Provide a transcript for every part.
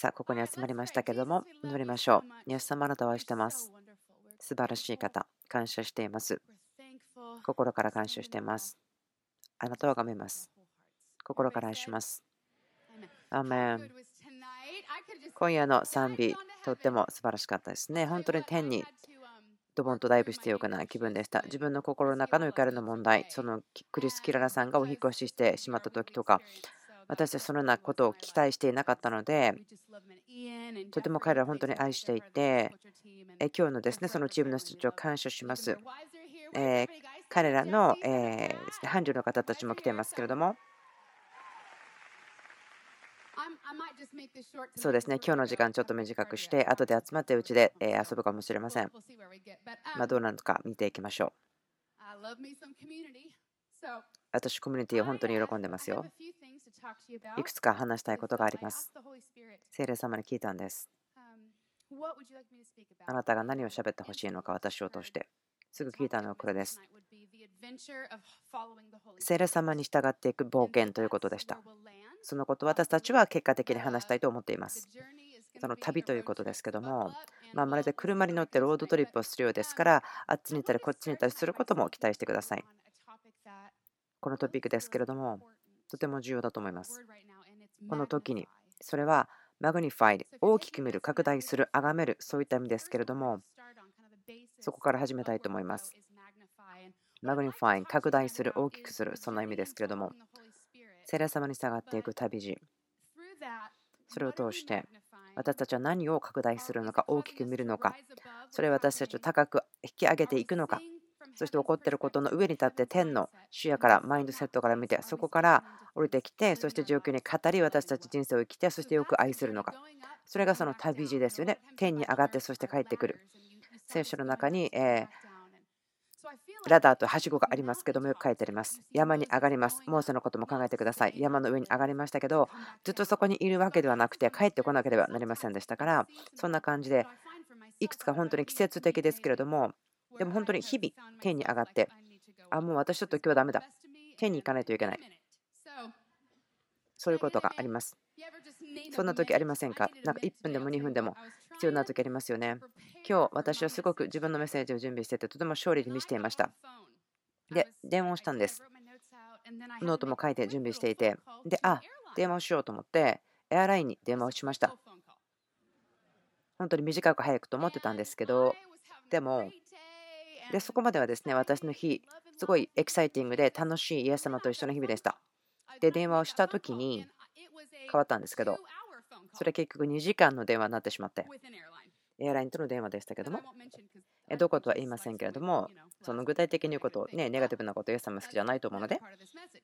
さあ、ここに集まりましたけども、祈りましょう。イエス様、あなたを愛してます。素晴らしい方、感謝しています。心から感謝しています。あなたを崇めます。心から愛します。アメン今夜の賛美、とっても素晴らしかったですね。本当に天にドボンとダイブしてよくない気分でした。自分の心の中の怒りの問題、そのクリス・キララさんがお引越ししてしまった時とか、私はそのようなことを期待していなかったので、とても彼らは本当に愛していて、今日のですねそのチームの人たちを感謝します。え彼らの、えー、伴侶の方たちも来ていますけれども、そうですね、今日の時間ちょっと短くして、後で集まってうちで遊ぶかもしれません。まあ、どうなのか見ていきましょう。私、コミュニティを本当に喜んでますよ。いくつか話したいことがあります。聖霊様に聞いたんです。あなたが何を喋ってほしいのか、私を通して。すぐ聞いたのはこれです。聖霊様に従っていく冒険ということでした。そのことを私たちは結果的に話したいと思っています。その旅ということですけども、まあ、まるで車に乗ってロードトリップをするようですから、あっちに行ったりこっちに行ったりすることも期待してください。このトピックですけれども、とても重要だと思います。この時に、それは magnify 大きく見る、拡大する、崇める、そういった意味ですけれども、そこから始めたいと思います。 magnify 拡大する、大きくする、そんな意味ですけれども、聖霊様に従っていく旅路、それを通して、私たちは何を拡大するのか、大きく見るのか、それを私たちを高く引き上げていくのか、そして起こっていることの上に立って天の視野からマインドセットから見てそこから降りてきてそして状況に語り私たち人生を生きてそしてよく愛するのかそれがその旅路ですよね天に上がってそして帰ってくる聖書の中に、えラダーとはしごがありますけどもよく書いてあります。山に上がります。モーセのことも考えてください。山の上に上がりましたけど、ずっとそこにいるわけではなくて、帰ってこなければなりませんでしたから、そんな感じで、いくつか本当に季節的ですけれども、でも本当に日々天に上がって、あ、もう私ちょっと今日はダメだ。天に行かないといけない。そういうことがあります。そんな時ありませんか？なんか1分でも2分でも必要な時ありますよね。今日私はすごく自分のメッセージを準備しててとても勝利に見せていました。で、電話をしたんです。ノートも書いて準備していて、で、あ、電話をしようと思って、エアラインに電話をしました。本当に短く早くと思ってたんですけど、でも、でそこまではですね、私の日、すごいエキサイティングで楽しいイエス様と一緒の日々でした。で、電話をした時に変わったんですけど、それ結局2時間の電話になってしまって、エアラインとの電話でしたけども、どことは言いませんけれども、その具体的に言うこと、ね、ネガティブなことイエス様好きじゃないと思うので、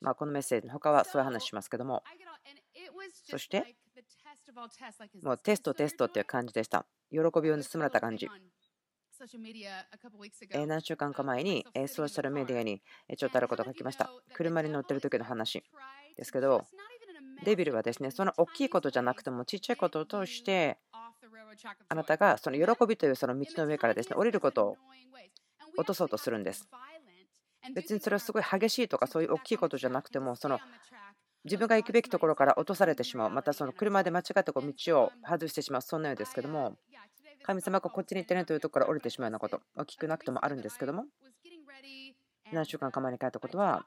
まあ、このメッセージの他はそういう話しますけども、そして、もうテストテストっていう感じでした。喜びを盗まれた感じ。何週間か前にソーシャルメディアにちょっとあることを書きました。車に乗ってる時の話。ですけど、デビルはですね、その大きいことじゃなくてもちっちゃいことを通して、あなたがその喜びというその道の上からですね、降りることを落とそうとするんです。別にそれはすごい激しいとかそういう大きいことじゃなくても、その自分が行くべきところから落とされてしまう、またその車で間違ってこう道を外してしまう、そんなようですけども、神様がこっちに行ってねというところから降りてしまうようなこと、大きくなくてもあるんですけども、何週間か前に帰ったことは、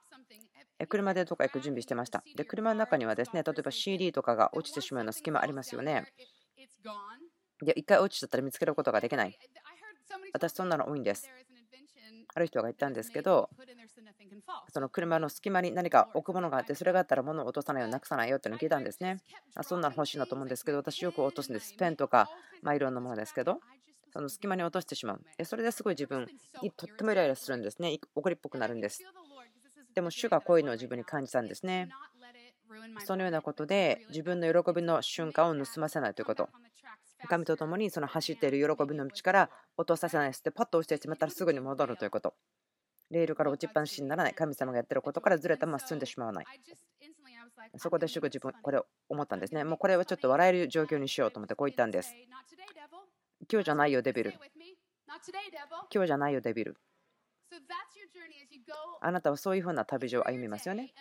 車でどこか行く準備してました。で、車の中にはですね、例えば CD とかが落ちてしまうような隙間ありますよね。で、1回落ちちゃったら見つけることができない。私、そんなの多いんです。ある人が言ったんですけど、その車の隙間に何か置くものがあって、それがあったら物を落とさないようなくさないよっていうのを聞いたんですね。あそんなの欲しいなと思うんですけど、私よく落とすんです。ペンとか、まあ、いろんなものですけど、その隙間に落としてしまう。それですごい自分にとってもイライラするんですね。怒りっぽくなるんです。でも主がこういうのを自分に感じたんですね。そのようなことで自分の喜びの瞬間を盗ませないということ。神と共にその走っている喜びの道から落とさせないしてパッと落ちてしまったらすぐに戻るということ。レールから落ちっぱなしにならない。神様がやってることからずれたまま進んでしまわない。そこで主が自分、これを思ったんですね。もうこれはちょっと笑える状況にしようと思ってこう言ったんです。今日じゃないよ、デビル。今日じゃないよ、デビル。あなたはそういうふうな旅路を歩みますよね。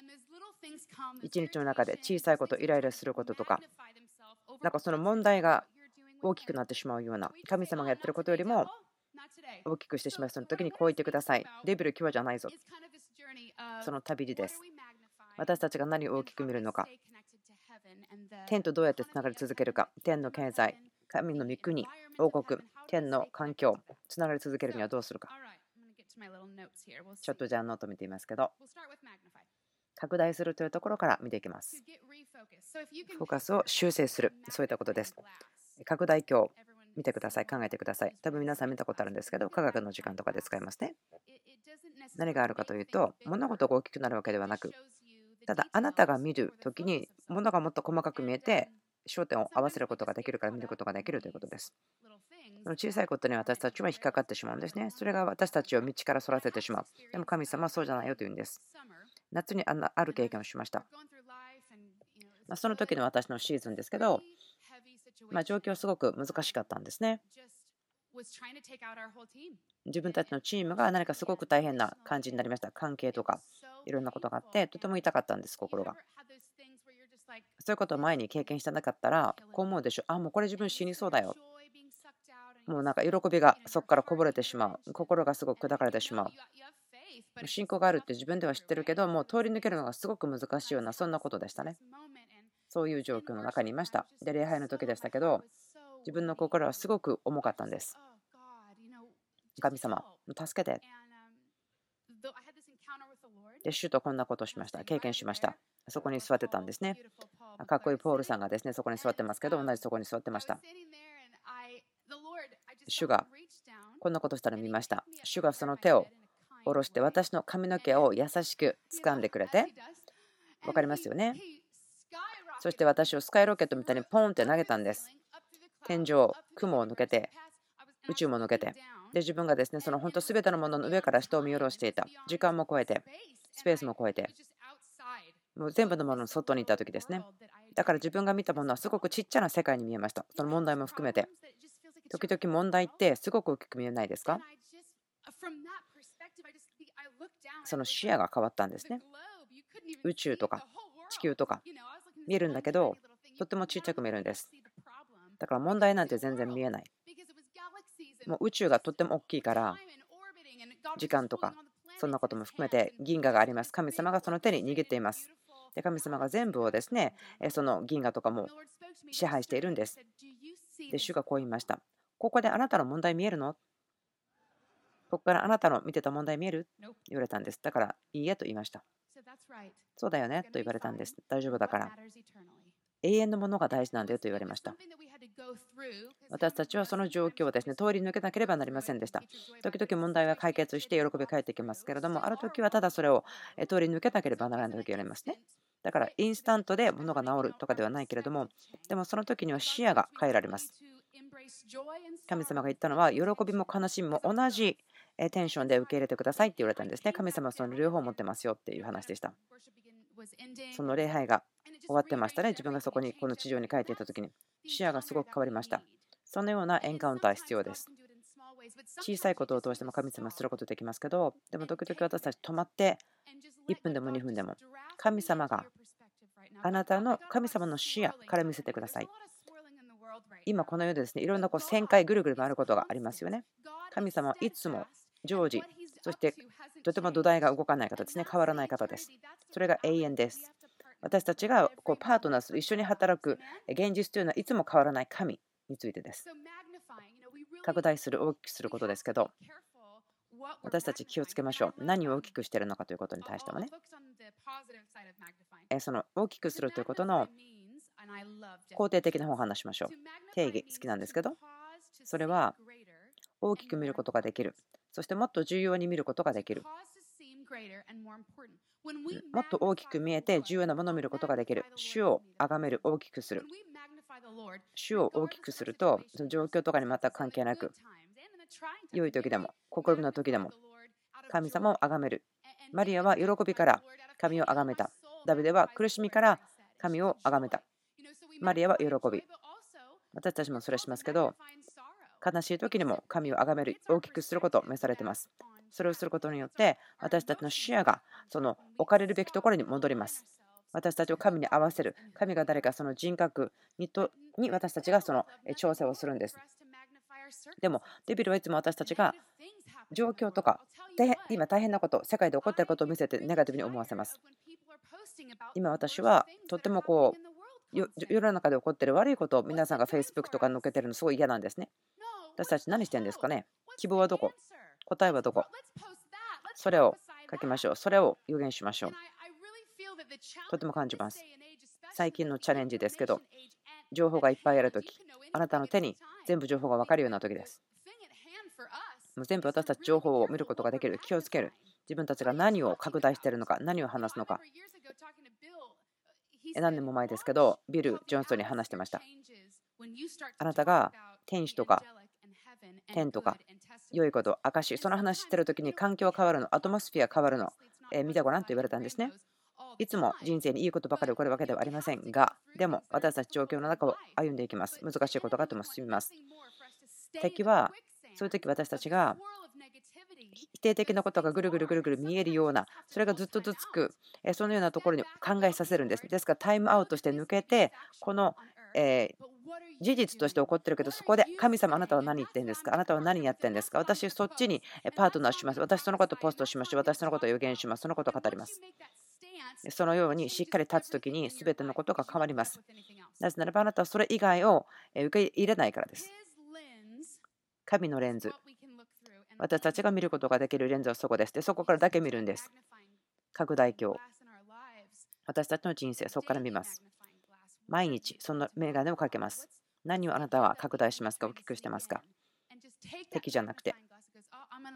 一日の中で小さいこと、イライラすることとか、なんかその問題が大きくなってしまうような神様がやってることよりも大きくしてしまうその時にこう言ってください。デビル、今日じゃないぞ。その旅路です。私たちが何を大きく見るのか。天とどうやってつながり続けるか。天の経済、神の御国、王国、天の環境、つながり続けるにはどうするか。ちょっとじゃあノート見てみますけど。拡大するというところから見ていきます。フォーカスを修正する、そういったことです。拡大鏡、見てください、考えてください。多分皆さん見たことあるんですけど、科学の時間とかで使いますね。何があるかというと、物事が大きくなるわけではなく、ただあなたが見るときに物がもっと細かく見えて、焦点を合わせることができるから見ることができるということです。その小さいことに私たちは引っかかってしまうんですね。それが私たちを道からそらせてしまう。でも神様はそうじゃないよというんです。夏にある経験をしました。まその時の私のシーズンですけど、まあ、状況すごく難しかったんですね。自分たちのチームが何かすごく大変な感じになりました。関係とかいろんなことがあって、とても痛かったんです、心が。そういうことを前に経験してなかったら、こう思うでしょ。あ、もうこれ自分死にそうだよ。もうなんか喜びがそこからこぼれてしまう。心がすごく砕かれてしまう。信仰があるって自分では知ってるけど、もう通り抜けるのがすごく難しいような、そんなことでしたね。そういう状況の中にいました。で、礼拝の時でしたけど、自分の心はすごく重かったんです。神様、助けて。で、主とこんなことをしました。経験しました。そこに座ってたんですね。かっこいいポールさんがですね、そこに座ってますけど、同じそこに座ってました。主がこんなことしたら見ました。主がその手を下ろして私の髪の毛を優しく掴んでくれて、分かりますよね。そして私をスカイロケットみたいにポンって投げたんです。天井、雲を抜けて、宇宙も抜けて。で、自分がですね、その本当全てのものの上から人を見下ろしていた。時間も超えて、スペースも超えて、もう全部のものの外にいた時ですね。だから自分が見たものはすごくちっちゃな世界に見えました。その問題も含めて。時々問題ってすごく大きく見えないですか？その視野が変わったんですね。宇宙とか地球とか見えるんだけど、とってもちっちゃく見えるんです。だから問題なんて全然見えない。もう宇宙がとっても大きいから、時間とか、そんなことも含めて銀河があります。神様がその手に握っています。で神様が全部をですね、その銀河とかも支配しているんです。で、主がこう言いました。ここであなたの問題見えるの？ここからあなたの見てた問題見える？言われたんです。だから、いいえと言いました。そうだよねと言われたんです。大丈夫だから。永遠のものが大事なんだよと言われました。私たちはその状況をですね通り抜けなければなりませんでした。時々問題が解決して喜び返ってきますけれども、ある時はただそれを通り抜けなければならない時がありますね。だからインスタントで物が治るとかではないけれども、でもその時には視野が変えられます。神様が言ったのは、喜びも悲しみも同じテンションで受け入れてくださいって言われたんですね。神様はその両方を持ってますよっていう話でした。その礼拝が終わってましたね。自分がそこにこの地上に帰っていた時に視野がすごく変わりました。そのようなエンカウンター必要です。小さいことを通しても神様することできますけど、でも時々私たち止まって1分でも2分でも神様があなたの神様の視野から見せてください。今この世でですねいろんなこう旋回ぐるぐる回ることがありますよね。神様はいつも常時、そしてとても土台が動かない方ですね、変わらない方です。それが永遠です。私たちがこうパートナーする、一緒に働く現実というのはいつも変わらない神についてです。拡大する、大きくすることですけど、私たち気をつけましょう。何を大きくしているのかということに対してもね。その大きくするということの肯定的な方を話しましょう。定義好きなんですけど、それは大きく見ることができる。そしてもっと重要に見ることができる。もっと大きく見えて重要なものを見ることができる。主を崇める、大きくする。主を大きくすると、その状況とかにまた関係なく、良い時でも、心の時でも、神様を崇める。マリアは喜びから神を崇めた。ダビデは苦しみから神を崇めた。マリアは喜び。私たちもそれしますけど、悲しい時にも神を崇める、大きくすることを召されています。それをすることによって、私たちの視野がその置かれるべきところに戻ります。私たちを神に合わせる。神が誰かその人格にとに私たちがその調整をするんです。でも、デビルはいつも私たちが状況とか、今大変なこと、世界で起こっていることを見せてネガティブに思わせます。今私はとってもこう世の中で起こっている悪いことを皆さんが Facebook とか載っけてるのすごい嫌なんですね。私たち何してるんですかね？希望はどこ？答えはどこ？それを書きましょう。それを予言しましょう。とても感じます。最近のチャレンジですけど、情報がいっぱいあるとき、あなたの手に全部情報が分かるようなときです。もう全部私たち情報を見ることができる。気をつける。自分たちが何を拡大しているのか、何を話すのか。何年も前ですけど、ビル・ジョンソンに話してました。あなたが天使とか天とか良いこと、証、その話してるときに環境変わるの、アトモスフィア変わるの、えー、見てごらんと言われたんですね。いつも人生にいいことばかり起こるわけではありませんが、でも私たち状況の中を歩んでいきます。難しいことがとも進みます。敵は、そういう時私たちが否定的なことがぐるぐるぐるぐる見えるような、それがずっとずつく、そのようなところに考えさせるんです。ですからタイムアウトして抜けて、このえ事実として起こってるけど、そこで神様、あなたは何言ってんですか？あなたは何やってんですか？私、そっちにパートナーします。私、そのことポストしまし。私、そのことを予言します。そのことを語ります。そのようにしっかり立つときに全てのことが変わります。なぜならばあなたはそれ以外を受け入れないからです。神のレンズ。私たちが見ることができるレンズはそこです。で、そこからだけ見るんです。拡大鏡。私たちの人生、そこから見ます。毎日、その眼鏡をかけます。何をあなたは拡大しますか？大きくしてますか？敵じゃなくて、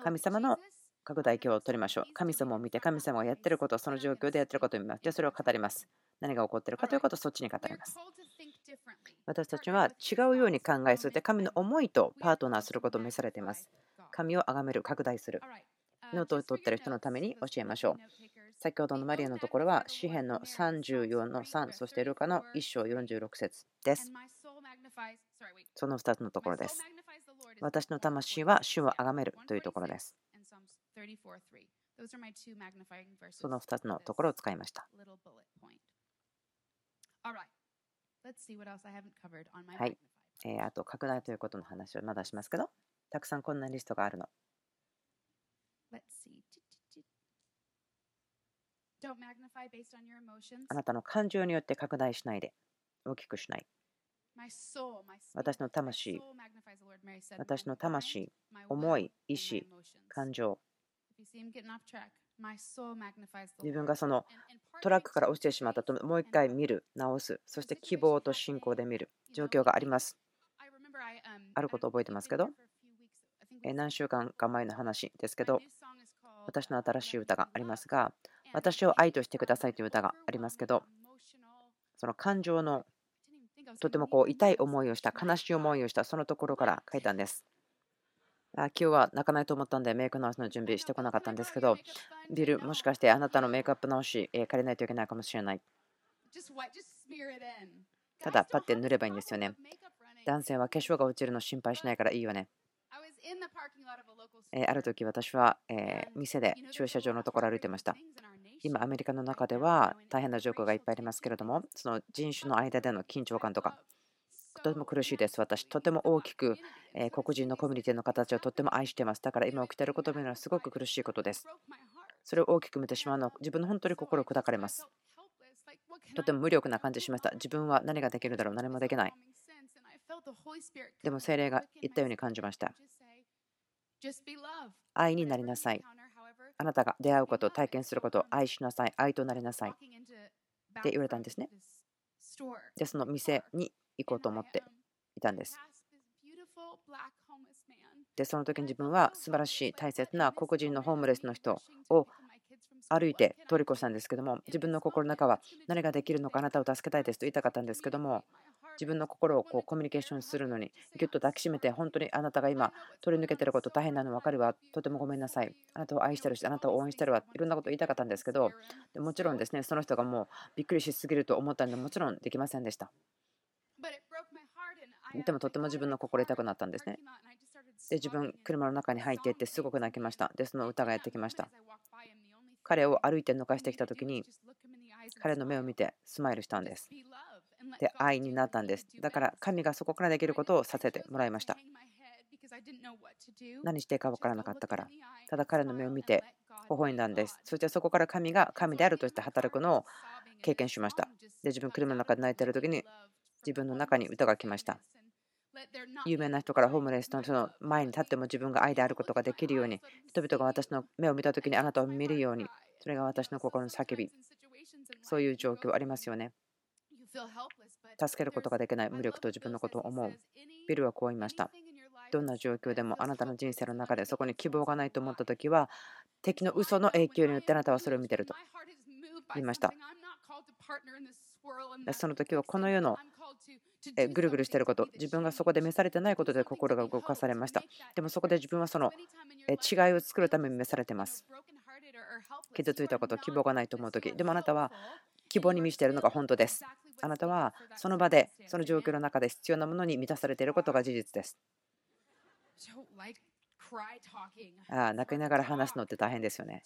神様の拡大鏡を取りましょう。神様を見て、神様がやってること、その状況でやってることを見ます。じゃあ、それを語ります。何が起こっているかということをそっちに語ります。私たちは違うように考え、そして神の思いとパートナーすることを召されています。神を崇める、拡大する。ノートを取っている人のために教えましょう。先ほどのマリアのところは、詩篇の34の3、そしてルカの1章46節です。その2つのところです。私の魂は主を崇めるというところです。その2つのところを使いました。はい。えー、あと、拡大ということの話をまだしますけど、たくさんこんなリストがあるの。あなたの感情によって拡大しないで、大きくしない。私の魂、私の魂、思い、意志、感情。自分がそのトラックから落ちてしまったともう一回見る、直す、そして希望と信仰で見る。状況があります。あること覚えてますけど、何週間か前の話ですけど、私の新しい歌がありますが、私を愛としてくださいという歌がありますけど、その感情のとてもこう痛い思いをした、悲しい思いをした、そのところから書いたんです。あ今日は泣かないと思ったんでメイク直しの準備してこなかったんですけど、ビル、もしかしてあなたのメイクアップ直し、え借りないといけないかもしれない。ただ、パッて塗ればいいんですよね。男性は化粧が落ちるの心配しないからいいよね。えある時私はえ店で駐車場のところ歩いてました。今、アメリカの中では大変な状況がいっぱいありますけれども、その人種の間での緊張感とか、とても苦しいです。私、とても大きくえ黒人のコミュニティの形をとても愛しています。だから今起きていることを見るのはすごく苦しいことです。それを大きく見てしまうのは自分の本当に心砕かれます。とても無力な感じしました。自分は何ができるだろう何もできない。でも精霊が言ったように感じました。愛になりなさい。あなたが出会うこと、体験することを愛しなさい。愛となりなさい。って言われたんですね。で、その店に行こうと思っていたんです。で、その時に自分は素晴らしい大切な黒人のホームレスの人を歩いて通り越したんですけども、自分の心の中は何ができるのかあなたを助けたいですと言いたかったんですけども、自分の心をこうコミュニケーションするのにぎゅっと抱きしめて本当にあなたが今取り抜けてること大変なの分かるわ。とてもごめんなさい。あなたを愛してるしあなたを応援してるわ。いろんなこと言いたかったんですけどでもちろんですねその人がもうびっくりしすぎると思ったんでもちろんできませんでした。でもとても自分の心痛くなったんですね。で自分車の中に入っていってすごく泣きました。でその歌がやってきました。彼を歩いて抜かしてきた時に彼の目を見てスマイルしたんです。で、愛になったんです。だから神がそこからできることをさせてもらいました。何していいか分からなかったから。ただ彼の目を見て微笑んだんです。そしてそこから神が神であるとして働くのを経験しました。で、自分車の中で泣いている時に自分の中に歌が来ました。有名な人からホームレスのその前に立っても自分が愛であることができるように、人々が私の目を見たときにあなたを見るように、それが私の心の叫び、そういう状況ありますよね。助けることができない無力と自分のことを思う。ビルはこう言いました。どんな状況でもあなたの人生の中でそこに希望がないと思ったときは、敵の嘘の影響によってあなたはそれを見てると言いました。その時はこの世のぐるぐるしていること、自分がそこで召されてないことで心が動かされました。でもそこで自分はその違いを作るために召されています。傷ついたこと、希望がないと思う時、でもあなたは希望に満ちているのが本当です。あなたはその場で、その状況の中で必要なものに満たされていることが事実です。ああ泣きながら話すのって大変ですよね。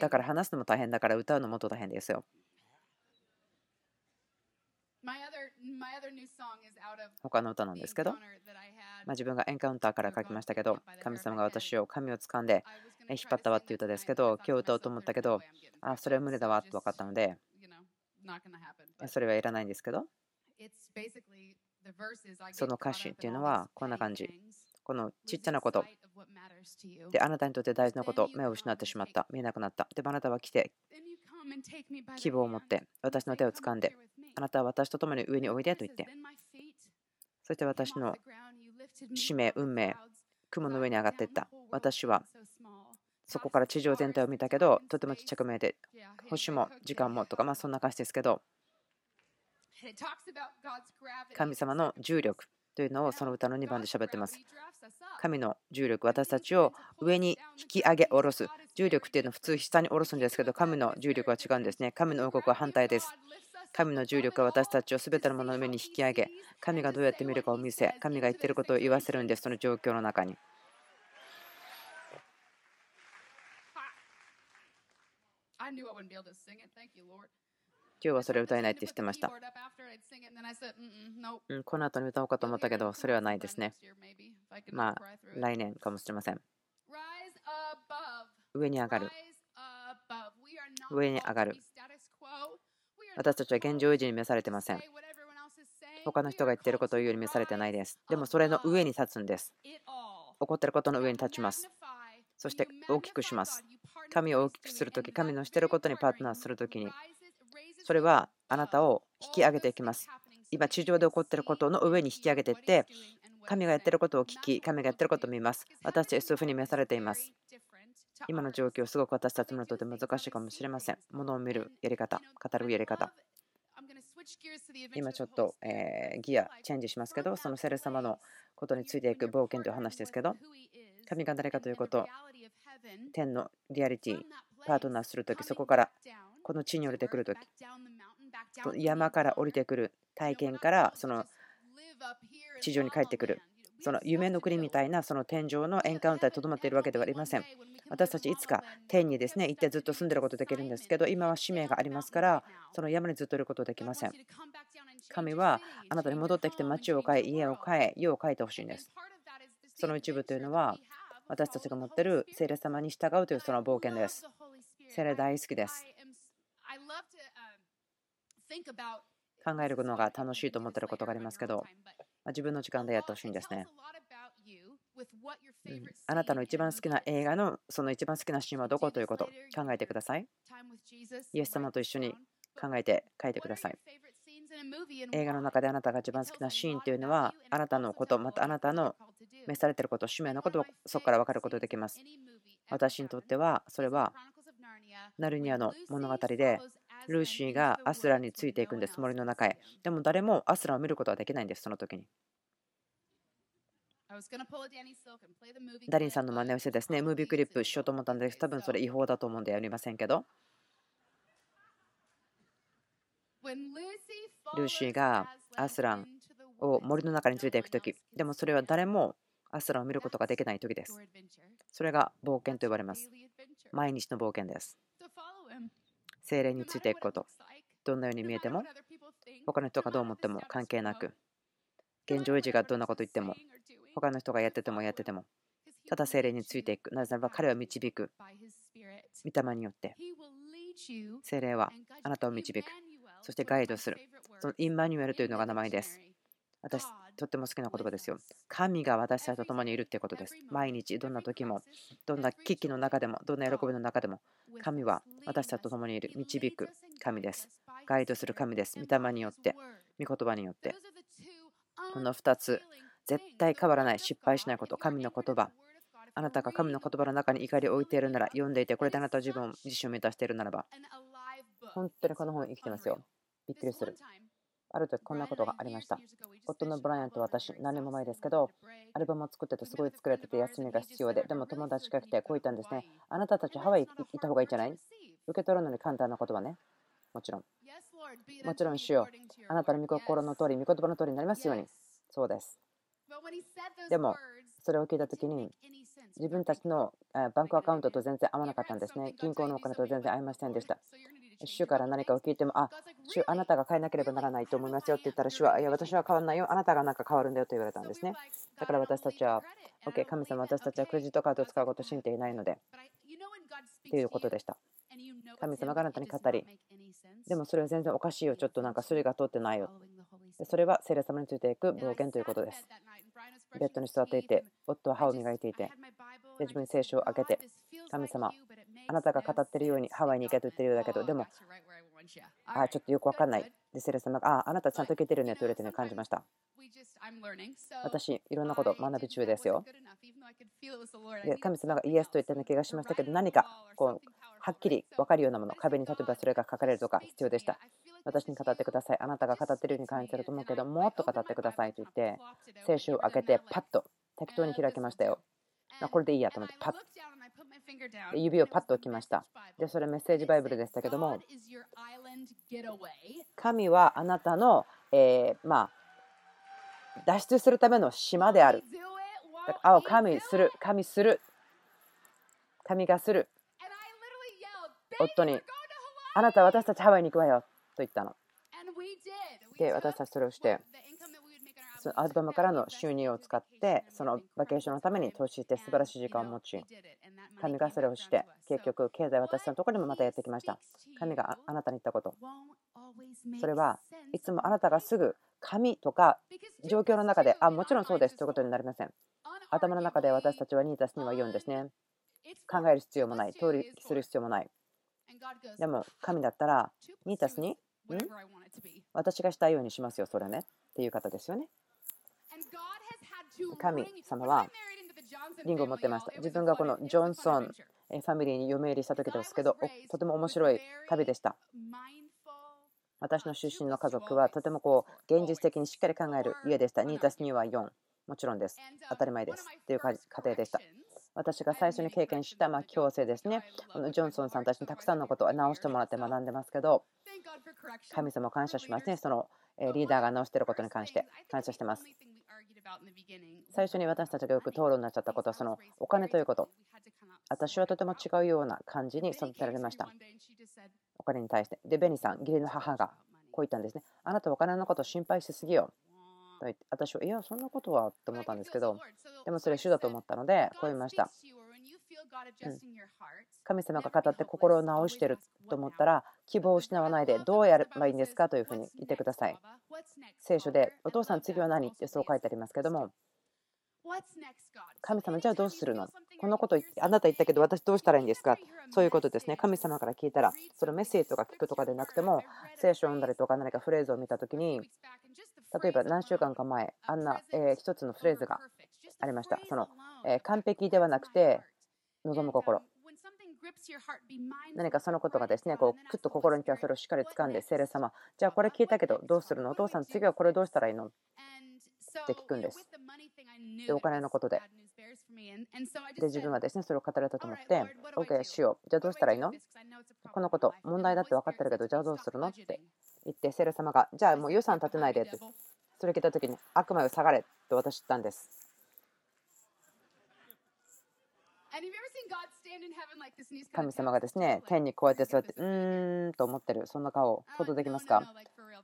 だから話すのも大変だから歌うのも大変ですよ。他の歌なんですけど、まあ、自分がエンカウンターから書きましたけど、神様が私を神を掴んで引っ張ったわっていう歌ですけど、今日歌おうと思ったけど、あ、それは無理だわって分かったので、それはいらないんですけど、その歌詞っていうのはこんな感じ。このちっちゃなこと。で、あなたにとって大事なこと、目を失ってしまった、見えなくなった。でもあなたは来て、希望を持って私の手を掴んであなたは私と共に上においでと言ってそして私の使命運命雲の上に上がっていった私はそこから地上全体を見たけどとてもちっちゃく見えて星も時間もとかまあそんな感じですけど神様の重力というのをその歌の2番で喋ってます。神の重力、私たちを上に引き上げ下ろす。重力っていうのは普通下に下ろすんですけど、神の重力は違うんですね。神の王国は反対です。神の重力は私たちを全てのものの上に引き上げ、神がどうやって見るかを見せ、神が言っていることを言わせるんです、その状況の中に。今日はそれを歌えないって知ってました。うん、この後に歌おうかと思ったけど、それはないですね。まあ、来年かもしれません。上に上がる。上に上がる。私たちは現状維持に召されてません。他の人が言っていることを言うように召されてないです。でもそれの上に立つんです。起こっていることの上に立ちます。そして大きくします。神を大きくするとき、神のしていることにパートナーするときに、それはあなたを引き上げていきます。今、地上で起こっていることの上に引き上げていって、神がやっていることを聞き、神がやっていることを見ます。私たちはそういうふうに召されています。今の状況、すごく私たちにとって難しいかもしれません。ものを見るやり方、語るやり方。今ちょっと、えギアチェンジしますけど、そのセル様のことについていく冒険という話ですけど、神が誰かということ、天のリアリティ、パートナーするとき、そこからこの地に降りてくるとき、山から降りてくる体験からその地上に帰ってくる、その夢の国みたいなその天井のエンカウンターにとどまっているわけではありません。私たちいつか天にですね行ってずっと住んでることできるんですけど、今は使命がありますから、その山にずっといることできません。神はあなたに戻ってきて町を変え、家を変え、家を変えてほしいんです。その一部というのは、私たちが持っている聖霊様に従うというその冒険です。聖霊大好きです。考えるのが楽しいと思ってることがありますけど、自分の時間でやってほしいんですね。うん、あなたの一番好きな映画のその一番好きなシーンはどこということ考えてください。イエス様と一緒に考えて書いてください。映画の中であなたが一番好きなシーンというのはあなたのこと、またあなたの召されていること、使命のことをそこから分かることができます。私にとってはそれはナルニアの物語でルーシーがアスラについていくんです、森の中へ。でも誰もアスラを見ることはできないんです、その時に。ダリンさんの真似をしてですね、ムービークリップしようと思ったんです多分それ違法だと思うんでやりませんけど。ルーシーがアスランを森の中についていくとき、でもそれは誰もアスランを見ることができないときです。それが冒険と呼ばれます。毎日の冒険です。精霊についていくことどんなように見えても他の人がどう思っても関係なく現状維持がどんなこと言っても他の人がやっててもやっててもただ精霊についていくなぜならば彼は導く御霊によって精霊はあなたを導くそしてガイドする。そのインマニュエルというのが名前です。私とっても好きな言葉ですよ。神が私たちと共にいるっていうことです。毎日どんな時もどんな危機の中でもどんな喜びの中でも神は私たちと共にいる。導く神です。ガイドする神です。御霊によって御言葉によって。この2つ絶対変わらない失敗しないこと。神の言葉。あなたが神の言葉の中に怒りを置いているなら読んでいてこれであなた自分自身を満たしているならば。本当にこの本生きてますよ。びっくりする。ある時こんなことがありました。夫のブライアンと私何年も前ですけどアルバムを作っててすごい作れてて休みが必要ででも友達が来てこう言ったんですね。あなたたちハワイ行った方がいいんじゃない？受け取るのに簡単な言葉ね。もちろん。もちろん主よ。あなたの御心の通り御言葉の通りになりますように。そうです。でもそれを聞いた時に自分たちのバンクアカウントと全然合わなかったんですね。銀行のお金と全然合いませんでした。主から何かを聞いても、あ、主、あなたが変えなければならないと思いますよって言ったら、主は、いや、私は変わらないよ。あなたがなんか変わるんだよと言われたんですね。だから私たちは、OK、神様、私たちはクレジットカードを使うことを信じていないので、ということでした。神様があなたに語り、でもそれは全然おかしいよ。ちょっとなんかそれが通ってないよ。それは聖霊様についていく冒険ということです。ベッドに座っていて、夫は歯を磨いていて、で自分に聖書を開けて、神様、あなたが語ってるようにハワイに行けと言ってるようだけど、でも、あちょっとよくわかんない。で、聖霊様が、ああなたちゃんと行けてるねと言われてる感じました。私、いろんなこと学び中ですよ。で神様がイエスと言ったような気がしましたけど、何かこうはっきり分かるようなもの、壁に例えばそれが書かれるとか必要でした。私に語ってください。あなたが語ってるように感じてると思うけど、もっと語ってくださいと言って、聖書を開けて、パッと適当に開きましたよ。これでいいやと思って、パッ指をパッと置きました。で、それメッセージバイブルでしたけども、神はあなたの、えー、まあ、脱出するための島である。あ、神する、神する。神がする。夫に、あなた私たちハワイに行くわよと言ったの。で、私たちそれをして、アルバムからの収入を使って、そのバケーションのために投資して素晴らしい時間を持ち、神がそれをして、結局、経済私のところにもまたやってきました。神があなたに言ったこと。それはいつもあなたがすぐ神とか状況の中で、あ、もちろんそうですということになりません。頭の中で私たちはニータスには言うんですね。考える必要もない、通りする必要もない。でも神だったら、ニータスに、ん？私がしたいようにしますよ、それね。っていう方ですよね。神様はリンゴを持ってました。自分がこのジョンソンファミリーに嫁入りした時ですけど、とても面白い旅でした。私の出身の家族はとてもこう現実的にしっかり考える家でした。2たす2は4。もちろんです。当たり前です。という家庭でした。私が最初に経験したま強制ですね。このジョンソンさんたちにたくさんのことを直してもらって学んでますけど、神様感謝しますね。そのリーダーが直していることに関して感謝してます。最初に私たちがよく討論になっちゃったことはそのお金ということ。私はとても違うような感じに育てられました。お金に対して。で、ベニさん、義理の母がこう言ったんですね。あなたお金のこと心配しすぎよ。と言って私は、いや、そんなことはと思ったんですけど、でもそれ主だと思ったので、こう言いました。うん、神様が語って心を直していると思ったら希望を失わないでどうやればいいんですか？というふうに言ってください。聖書でお父さん次は何？ってそう書いてありますけども。神様じゃあどうするの？このことあなた言ったけど私どうしたらいいんですか？そういうことですね。神様から聞いたらそれメッセージとか聞くとかでなくても聖書を読んだりとか何かフレーズを見た時に例えば何週間か前あんな、え一つのフレーズがありました。その、え完璧ではなくて望む心。何かそのことがですね、こう、くっと心に来たそれをしっかり掴んで、聖霊様、じゃあこれ聞いたけどどうするの？お父さん、次はこれどうしたらいいの？って聞くんです。で、お金のことで。で、自分はですね、それを語られたと思って、OK、しよう。じゃあどうしたらいいの？このこと、問題だって分かってるけど、じゃあどうするの？って言って、聖霊様が、じゃあもう予算立てないで。って、それ聞いたときに、悪魔を下がれと私言ったんです。神様がですね、天にこうやって座って、うーんと思ってる、そんな顔、想像できますか？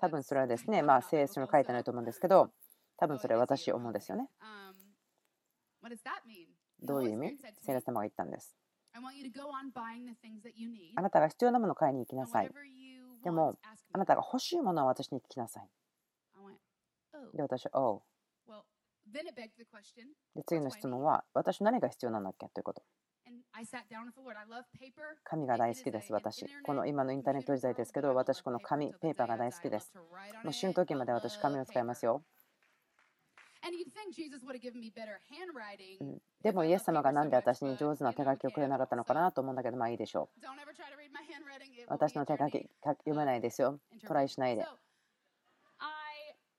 多分それはですね、まあ聖書に書いてないと思うんですけど、多分それは私思うんですよね。どういう意味？聖霊様が言ったんです。あなたが必要なものを買いに行きなさい。でも、あなたが欲しいものは私に聞きなさい。で、私は、おう。で、次の質問は、私何が必要なんだっけ？ということ。紙が大好きです、私。この今のインターネット時代ですけど、私、この紙、ペーパーが大好きです。もう死ぬ時まで私、紙を使いますよ。でもイエス様がなんで私に上手な手書きをくれなかったのかなと思うんだけどまあいいでしょう。私の手書き読めないですよ。トライしないで。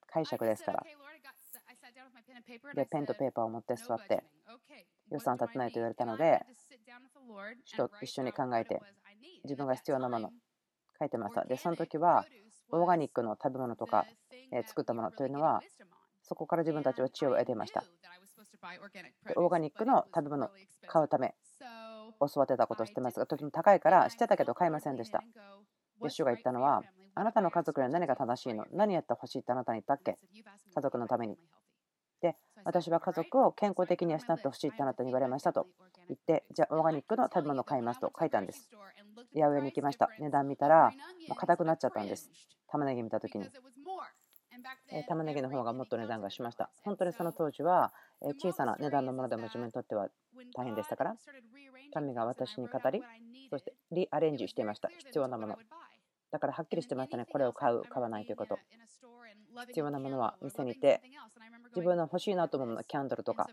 解釈ですから。でペンとペーパーを持って座って予算立てないと言われたので人一緒に考えて自分が必要なもの書いてましたでその時はオーガニックの食べ物とか作ったものというのはそこから自分たちは知恵を得ていました。オーガニックの食べ物を買うため、教わってたことを知ってます。が、とても高いから知ってたけど買いませんでした。で、主が言ったのは、あなたの家族には何が正しいの？何やってほしいってあなたに言ったっけ？家族のために。で、私は家族を健康的に養ってほしいってあなたに言われましたと言って、じゃあオーガニックの食べ物を買いますと書いたんです。八百屋に行きました。値段見たら、硬くなっちゃったんです。玉ねぎ見たときに。玉ねぎの方がもっと値段がしました。本当にその当時は小さな値段のものでも自分にとっては大変でしたから、神が私に語り、そしてリアレンジしていました。必要なもの。だからはっきりしてましたね。これを買う、買わないということ。必要なものは店にいて、自分の欲しいなと思うもの、キャンドルとか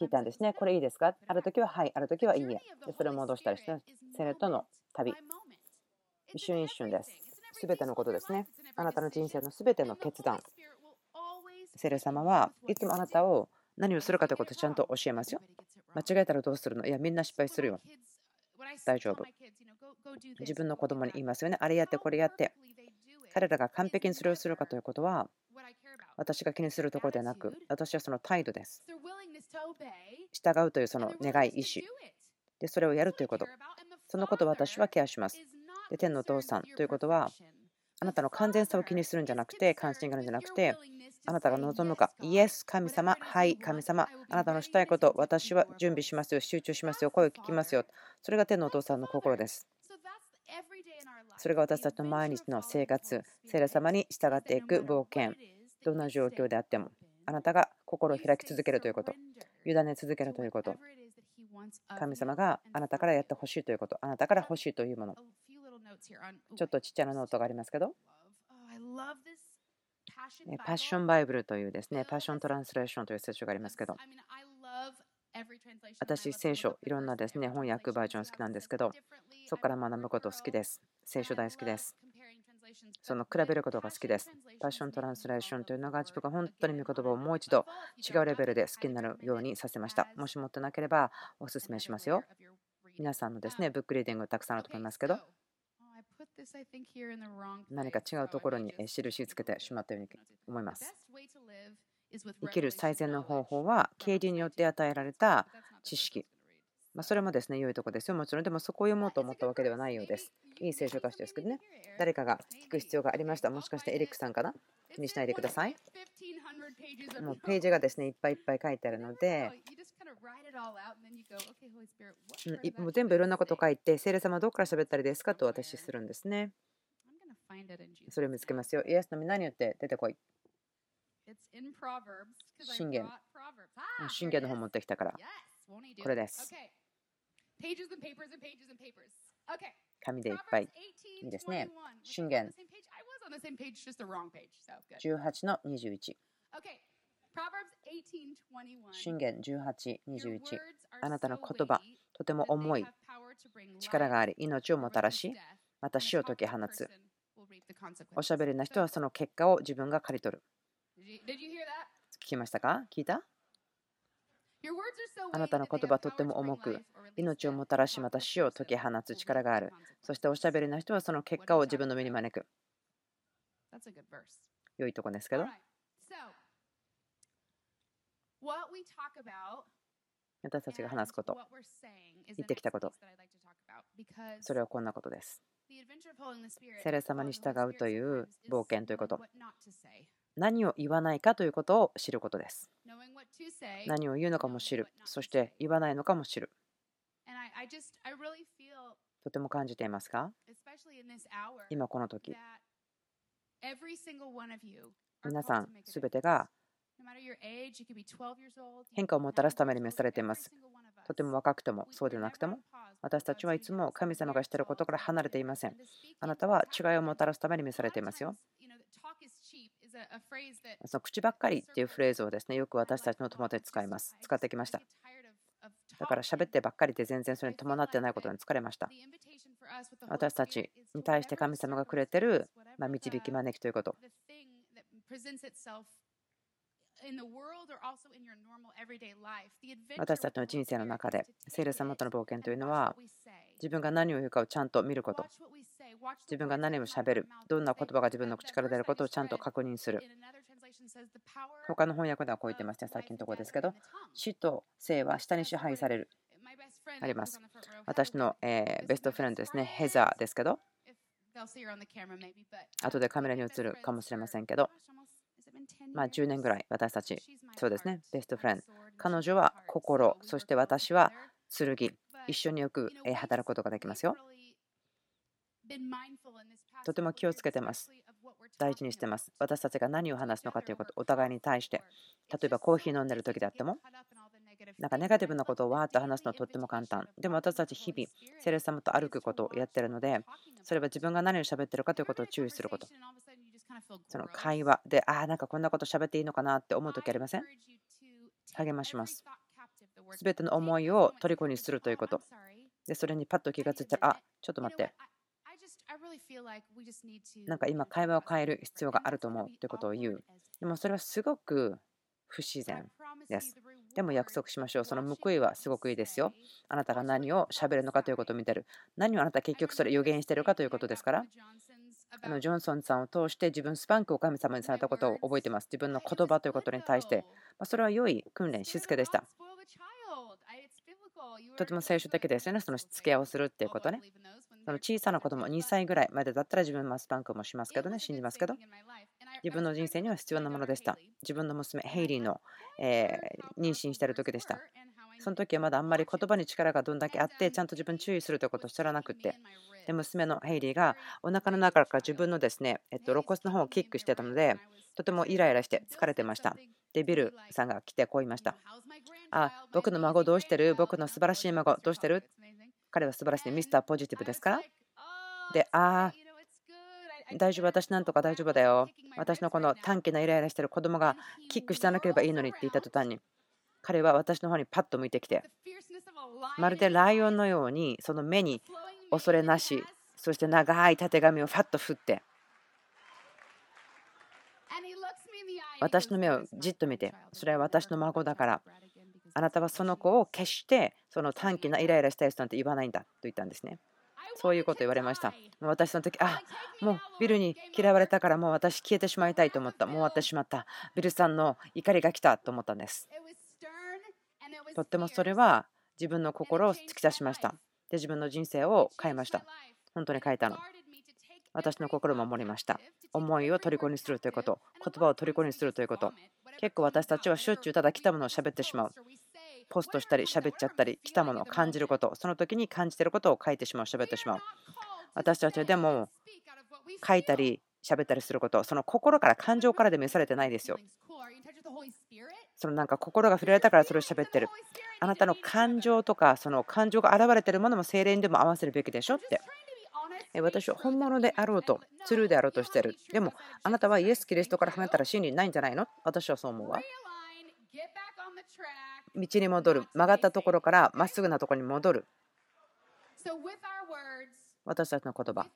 聞いたんですね。これいいですか？ある時ははい、ある時はいいえ。でそれを戻したりして、セレとの旅。一瞬一瞬です。すべてのことですね。あなたの人生のすべての決断。セレ様はいつもあなたを何をするかということをちゃんと教えますよ。間違えたらどうするの？いや、みんな失敗するよ。大丈夫。自分の子供に言いますよね。あれやってこれやって。彼らが完璧にそれをするかということは、私が気にするところではなく、私はその態度です。従うというその願い、意志。で、それをやるということ。そのことを私はケアします。で、天のお父さんということは、あなたの完全さを気にするんじゃなくて、関心があるんじゃなくて、あなたが望むか、イエス、神様、はい、神様、あなたのしたいこと、私は準備しますよ、集中しますよ、声を聞きますよ。それが天のお父さんの心です。それが私たちの毎日の生活、聖霊様に従っていく冒険、どんな状況であっても、あなたが心を開き続けるということ、委ね続けるということ、神様があなたからやってほしいということ、あなたから欲しいというもの。ちょっとちっちゃなノートがありますけど、パッションバイブルというですね、パッショントランスレーションという聖書がありますけど、私、聖書、いろんなですね、翻訳バージョン好きなんですけど、そこから学ぶこと好きです。聖書大好きです。その比べることが好きです。パッショントランスレーションというのが自分が本当に見言葉をもう一度違うレベルで好きになるようにさせました。もし持ってなければお勧めしますよ。皆さんのですね、ブックリーディングたくさんあると思いますけど、何か違うところに印つけてしまったように思います。生きる最善の方法は、経理によって与えられた知識。まあ、それもですね、良いとこですよ。もちろん、でもそこを読もうと思ったわけではないようです。いい聖書歌詞ですけどね。誰かが聞く必要がありました。もしかしてエリックさんかな？気にしないでください。もうページがですね、いっぱいいっぱい書いてあるので、もう全部いろんなこと書いて、聖霊様どこから喋ったらですかと私するんですね。それを見つけますよ。イエスの皆によって出てこい。信玄。信玄の本持ってきたから。これです。紙でいっぱい。いいですね。信玄。18の21。信玄18、21あなたの言葉、とても重い力があり、命をもたらし、また死を解き放つ。おしゃべりな人はその結果を自分が刈り取る。聞きましたか聞いたあなたの言葉とっても重く、命をもたらし、また死を解き放つ力がある。そしておしゃべりな人はその結果を自分の目に招く。良いとこですけど。私たちが話すこと、言ってきたこと、それはこんなことです。聖霊様に従うという冒険ということ、何を言わないかということを知ることです。何を言うのかも知る、そして言わないのかも知る。とても感じていますか？今この時、皆さんすべてが変化をもたらすために召されています。とても若くてもそうでなくても私たちはいつも神様がしていることから離れていません。あなたは違いをもたらすために召されていますよ。その口ばっかりっていうフレーズをですねよく私たちの友達使います。使ってきました。だから喋ってばっかりで全然それに伴ってないことに疲れました。私たちに対して神様がくれてる、ま導き招きということ。私たちの人生の中で聖霊様との冒険というのは自分が何を言うかをちゃんと見ること自分が何をしゃべるどんな言葉が自分の口から出ることをちゃんと確認する。他の翻訳ではこう言ってますね。最近のところですけど死と生は下に支配される。あります。私の、えー、ベストフレンドですね。ヘザーですけど後でカメラに映るかもしれませんけどまあ、10年ぐらい私たち、そうですね、ベストフレンド。彼女は心、そして私は剣、一緒によく働くことができますよ。とても気をつけてます。大事にしてます。私たちが何を話すのかということ、お互いに対して、例えばコーヒー飲んでる時であっても、なんかネガティブなことをわーっと話すのはとっても簡単。でも私たち日々、セレス様と歩くことをやってるので、それは自分が何を喋ってるかということを注意すること。その会話で、ああ、なんかこんなこと喋っていいのかなって思う時ありません励まします。すべての思いを虜にするということ。で、それにパッと気がついたら、あちょっと待って。なんか今、会話を変える必要があると思うということを言う。でもそれはすごく不自然です。でも約束しましょう。その報いはすごくいいですよ。あなたが何を喋るのかということを見てる。何をあなた結局それ予言してるかということですから。あのジョンソンさんを通して自分スパンクを神様にされたことを覚えています。自分の言葉ということに対して、まそれは良い訓練、しつけでした。とても聖書的ですよね、そのしつけをするっていうことね。その小さな子供2歳ぐらいまでだったら自分もスパンクもしますけどね、信じますけど、自分の人生には必要なものでした。自分の娘、ヘイリーの、え妊娠している時でした。その時はまだあんまり言葉に力がどんだけあって、ちゃんと自分注意するということを知らなくて、で娘のヘイリーがお腹の中から自分のですね、えっと、肋骨の方をキックしてたので、とてもイライラして疲れてました。で、ビルさんが来てこう言いました。あ、僕の孫どうしてる？僕の素晴らしい孫どうしてる？彼は素晴らしいミスターポジティブですから。で、ああ、大丈夫、私なんとか大丈夫だよ。私のこの短気なイライラしてる子供がキックしてなければいいのにって言った途端に、彼は私の方にパッと向いてきて、まるでライオンのようにその目に恐れなし、そして長いたてがみをファッと振って、私の目をじっと見て、それは私の孫だから、あなたはその子を決してその短気なイライラした人なんて言わないんだと言ったんですね。そういうこと言われました。私の時、あもうビルに嫌われたからもう私消えてしまいたいと思った。もう終わってしまった。ビルさんの怒りが来たと思ったんです。とってもそれは自分の心を突き刺しました。で、自分の人生を変えました。本当に変えたの。私の心を守りました。思いを虜にするということ、言葉を虜にするということ。結構私たちはしょっちゅうただ来たものを喋ってしまう。ポストしたり喋っちゃったり来たものを感じることその時に感じてることを書いてしまう喋ってしまう。私たちはでも書いたり喋ったりすることその心から感情からで召されてないですよ。そのなんか心が触れられたからそれを喋ってる。あなたの感情とかその感情が現れてるものも精霊にでも合わせるべきでしょって。私は本物であろうと、ツルーであろうとしてる。でも、あなたはイエス・キリストから離れたら真理ないんじゃないの？私はそう思うわ。道に戻る。曲がったところからまっすぐなところに戻る。私たちの言葉。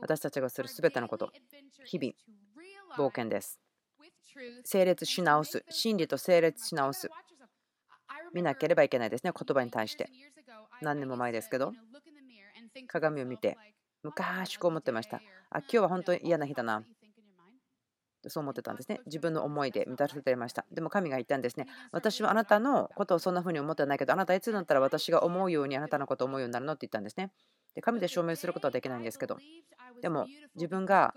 私たちがするすべてのこと。日々。冒険です。整列し直す。真理と整列し直す。見なければいけないですね。言葉に対して。何年も前ですけど。鏡を見て。昔こう思ってました。あ今日は本当に嫌な日だなそう思ってたんですね。自分の思いで満たされていました。でも神が言ったんですね。私はあなたのことをそんな風に思ってないけど、あなたいつになったら私が思うようにあなたのことを思うようになるのって言ったんですね。で神で証明することはできないんですけど、でも自分が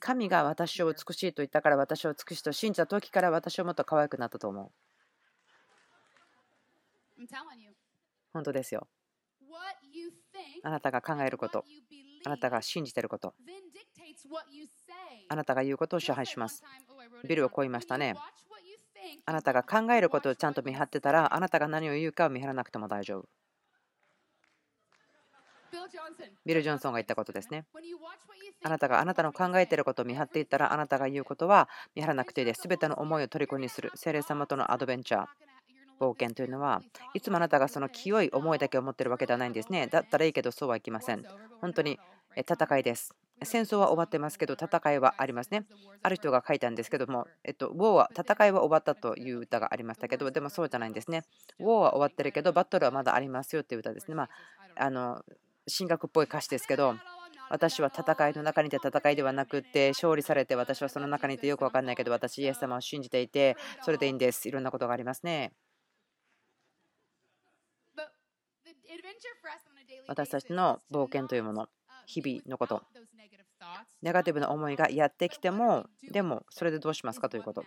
神が私を美しいと言ったから私を美しいと信じた時から私はもっと可愛くなったと思う。本当ですよ。あなたが考えること、あなたが信じていること、あなたが言うことを支配します。ビルをこう言いましたね。あなたが考えることをちゃんと見張ってたら、あなたが何を言うかを見張らなくても大丈夫。ビル・ジョンソンが言ったことですね。あなたがあなたの考えていることを見張っていったら、あなたが言うことは見張らなくていいです。すべての思いを虜にする。精霊様とのアドベンチャー。冒険というのはいつもあなたがその清い思いだけを持っているわけではないんですね。だったらいいけどそうはいきません。本当に戦いです。戦争は終わってますけど戦いはありますね。ある人が書いたんですけども、えっと、ウォーは戦いは終わったという歌がありましたけど、でもそうじゃないんですね。ウォーは終わってるけど、バトルはまだありますよっていう歌ですね。まあ、あの神学っぽい歌詞ですけど、私は戦いの中にいて戦いではなくて勝利されて私はその中にいてよく分かんないけど私イエス様を信じていてそれでいいんですいろんなことがありますね私たちの冒険というもの日々のことネガティブな思いがやってきてもでもそれでどうしますか？ということ。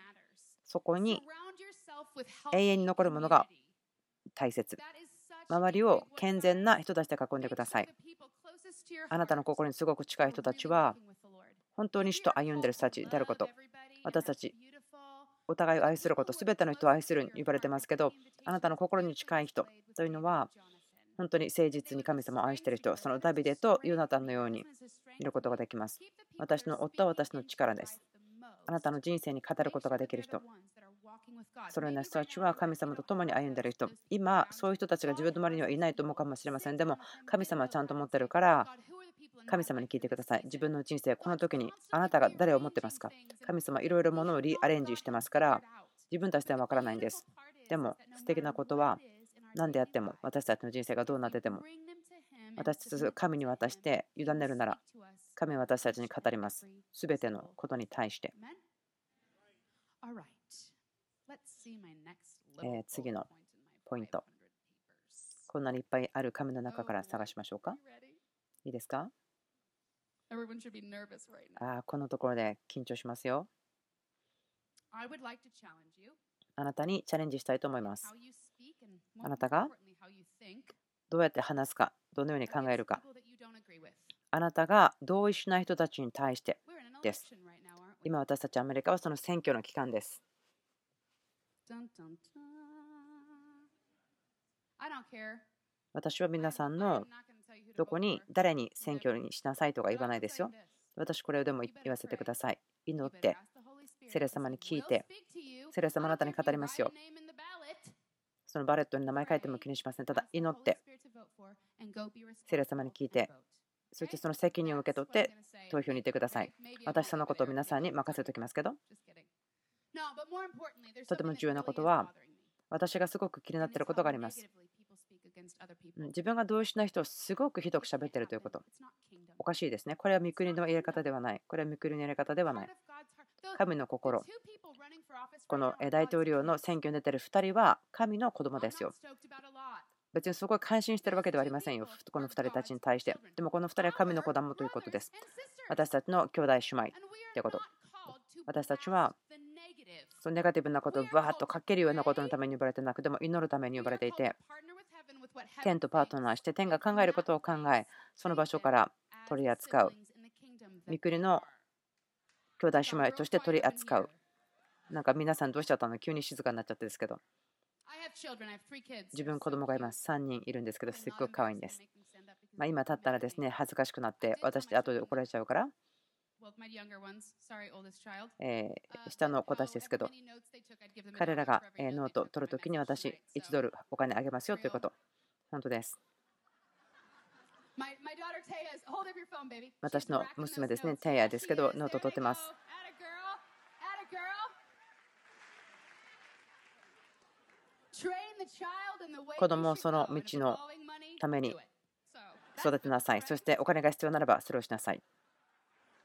そこに永遠に残るものが大切。周りを健全な人たちで囲んでください。あなたの心にすごく近い人たちは本当に主と歩んでいる人たちであること。私たち、お互いを愛すること、すべての人を愛するに言われてますけど、あなたの心に近い人というのは、本当に誠実に神様を愛している人、そのダビデとヨナタンのようにいることができます。私の夫は私の力です。あなたの人生に語ることができる人。そのような人たちは神様と共に歩んでいる人。今、そういう人たちが自分の周りにはいないと思うかもしれません。でも、神様はちゃんと持ってるから、神様に聞いてください。自分の人生、この時にあなたが誰を持ってますか？神様、いろいろものをリアレンジしてますから、自分たちでは分からないんです。でも、素敵なことは、何であっても、私たちの人生がどうなってても、私たち神に渡して委ねるなら、神は私たちに語ります。すべてのことに対して。え次のポイント。こんなにいっぱいある紙の中から探しましょうか。いいですか？あこのところで緊張しますよ。あなたにチャレンジしたいと思います。あなたが？どうやって話すか、どのように考えるか？あなたが同意しない人たちに対してです。今私たちアメリカはその選挙の期間です。私は皆さんのどこに誰に選挙にしなさいとか言わないですよ。私これをでも言わせてください。祈って、セレ様に聞いて、セレ様あなたに語りますよ。そのバレットに名前書いても気にしません。ただ祈って、セレ様に聞いて、そしてその責任を受け取って投票に行ってください。私そのことを皆さんに任せておきますけど。とても重要なことは、私がすごく気になっていることがあります。自分が同意しない人をすごくひどく喋っているということ。おかしいですね。これは御国のやり方ではない。これは御国のやり方ではない。神の心。この大統領の選挙に出ている2人は神の子供ですよ。別にそこは感心してるわけではありませんよ。この2人たちに対して。でもこの2人は神の子供ということです。私たちの兄弟姉妹ということ。私たちはそのネガティブなことをバーッとかけるようなことのために呼ばれてなくても祈るために呼ばれていて天とパートナーして天が考えることを考えその場所から取り扱う御国の兄弟姉妹として取り扱うなんか皆さんどうしちゃったの？急に静かになっちゃってですけど。自分子供がいます3人いるんですけどすっごく可愛いんです、まあ、今立ったらですね恥ずかしくなって私で後で怒られちゃうから。え下の子たちですけど、彼らがノートを取るときに私、1ドルお金あげますよということ、本当です。私の娘ですね、テイヤですけど、ノートを取ってます。子供をその道のために育てなさい。そしてお金が必要ならばそれをしなさい。っ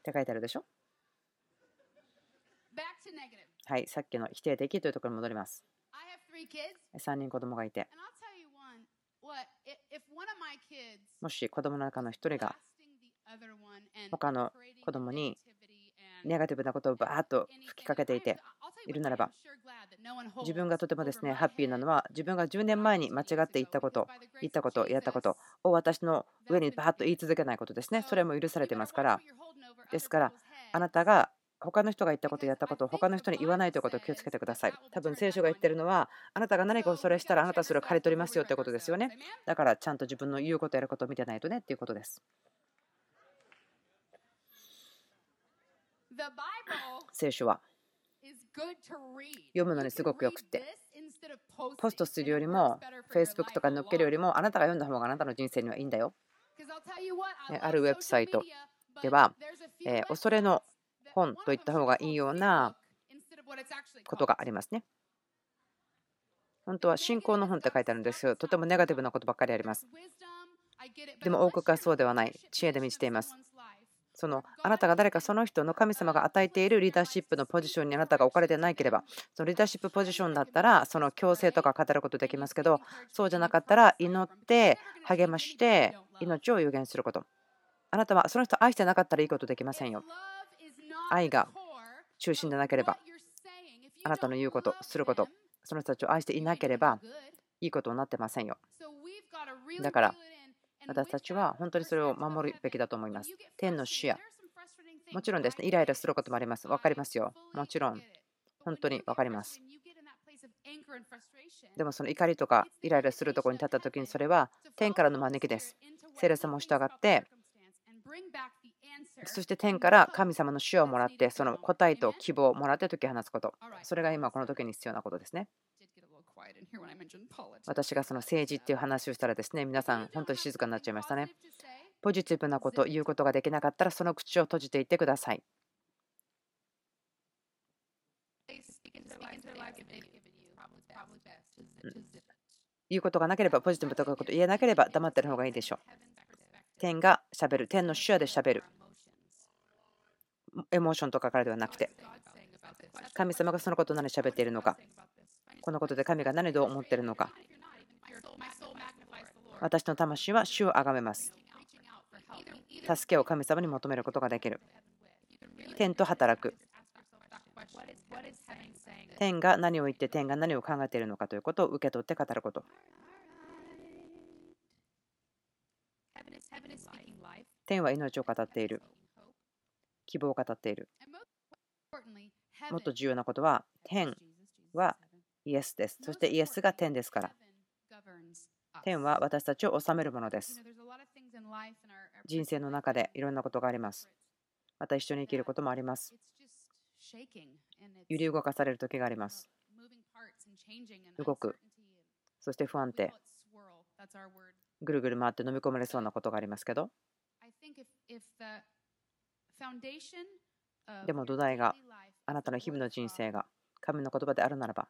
て書いてあるでしょ？はい、さっきの否定的というところに戻ります。3人子供がいて、もし子供の中の1人が他の子供にネガティブなことをバーッと吹きかけていているならば自分がとてもですねハッピーなのは自分が10年前に間違って言ったこと言ったことやったことを私の上にバーッと言い続けないことですねそれも許されてますからですからあなたが他の人が言ったことやったことを他の人に言わないということを気をつけてください。多分聖書が言ってるのはあなたが何かをそれしたらあなたはそれを刈り取りますよということですよね。だからちゃんと自分の言うことやることを見てないとねっていうことです。聖書は読むのにすごくよくてポストするよりも Facebook とかに載っけるよりもあなたが読んだ方があなたの人生にはいいんだよあるウェブサイトでは、え恐れの本といった方がいいようなことがありますね。本当は信仰の本って書いてあるんですよ。とてもネガティブなことばっかりあります。でも王国はそうではない。知恵で満ちています。そのあなたが誰かその人の神様が与えているリーダーシップのポジションにあなたが置かれてなければそのリーダーシップポジションだったらその強制とか語ることできますけどそうじゃなかったら祈って励まして命を予言すること。あなたはその人を愛してなかったらいいことできませんよ。愛が中心でなければあなたの言うことすることその人たちを愛していなければいいことになってませんよ。だから私たちは本当にそれを守るべきだと思います。天の視野。もちろんですね、イライラすることもあります。分かりますよ。もちろん、本当に分かります。でもその怒りとかイライラするところに立った時にそれは天からの招きです。聖霊様を従ってそして天から神様の主をもらってその答えと希望をもらって解き放つことそれが今この時に必要なことですね。私がその政治っていう話をしたらですね皆さん本当に静かになっちゃいましたね。ポジティブなこと言うことができなかったらその口を閉じていってください。言うことがなければポジティブとかこと言えなければ黙ってる方がいいでしょう。天がしゃべる天の手話でしゃべる。エモーションとかからではなくて神様がそのことを何しゃべっているのかこのことで神が何を思っているのか。私の魂は主をあがめます。助けを神様に求めることができる。天と働く。天が何を言って天が何を考えているのかということを受け取って語ること。天は命を語っている。希望を語っている。もっと重要なことは天はイエスです。そしてイエスが天ですから。天は私たちを治めるものです。人生の中でいろんなことがあります。また一緒に生きることもあります。揺り動かされる時があります。動く。そして不安定。ぐるぐる回って飲み込まれそうなことがありますけど。でも土台があなたの日々の人生が神の言葉であるならば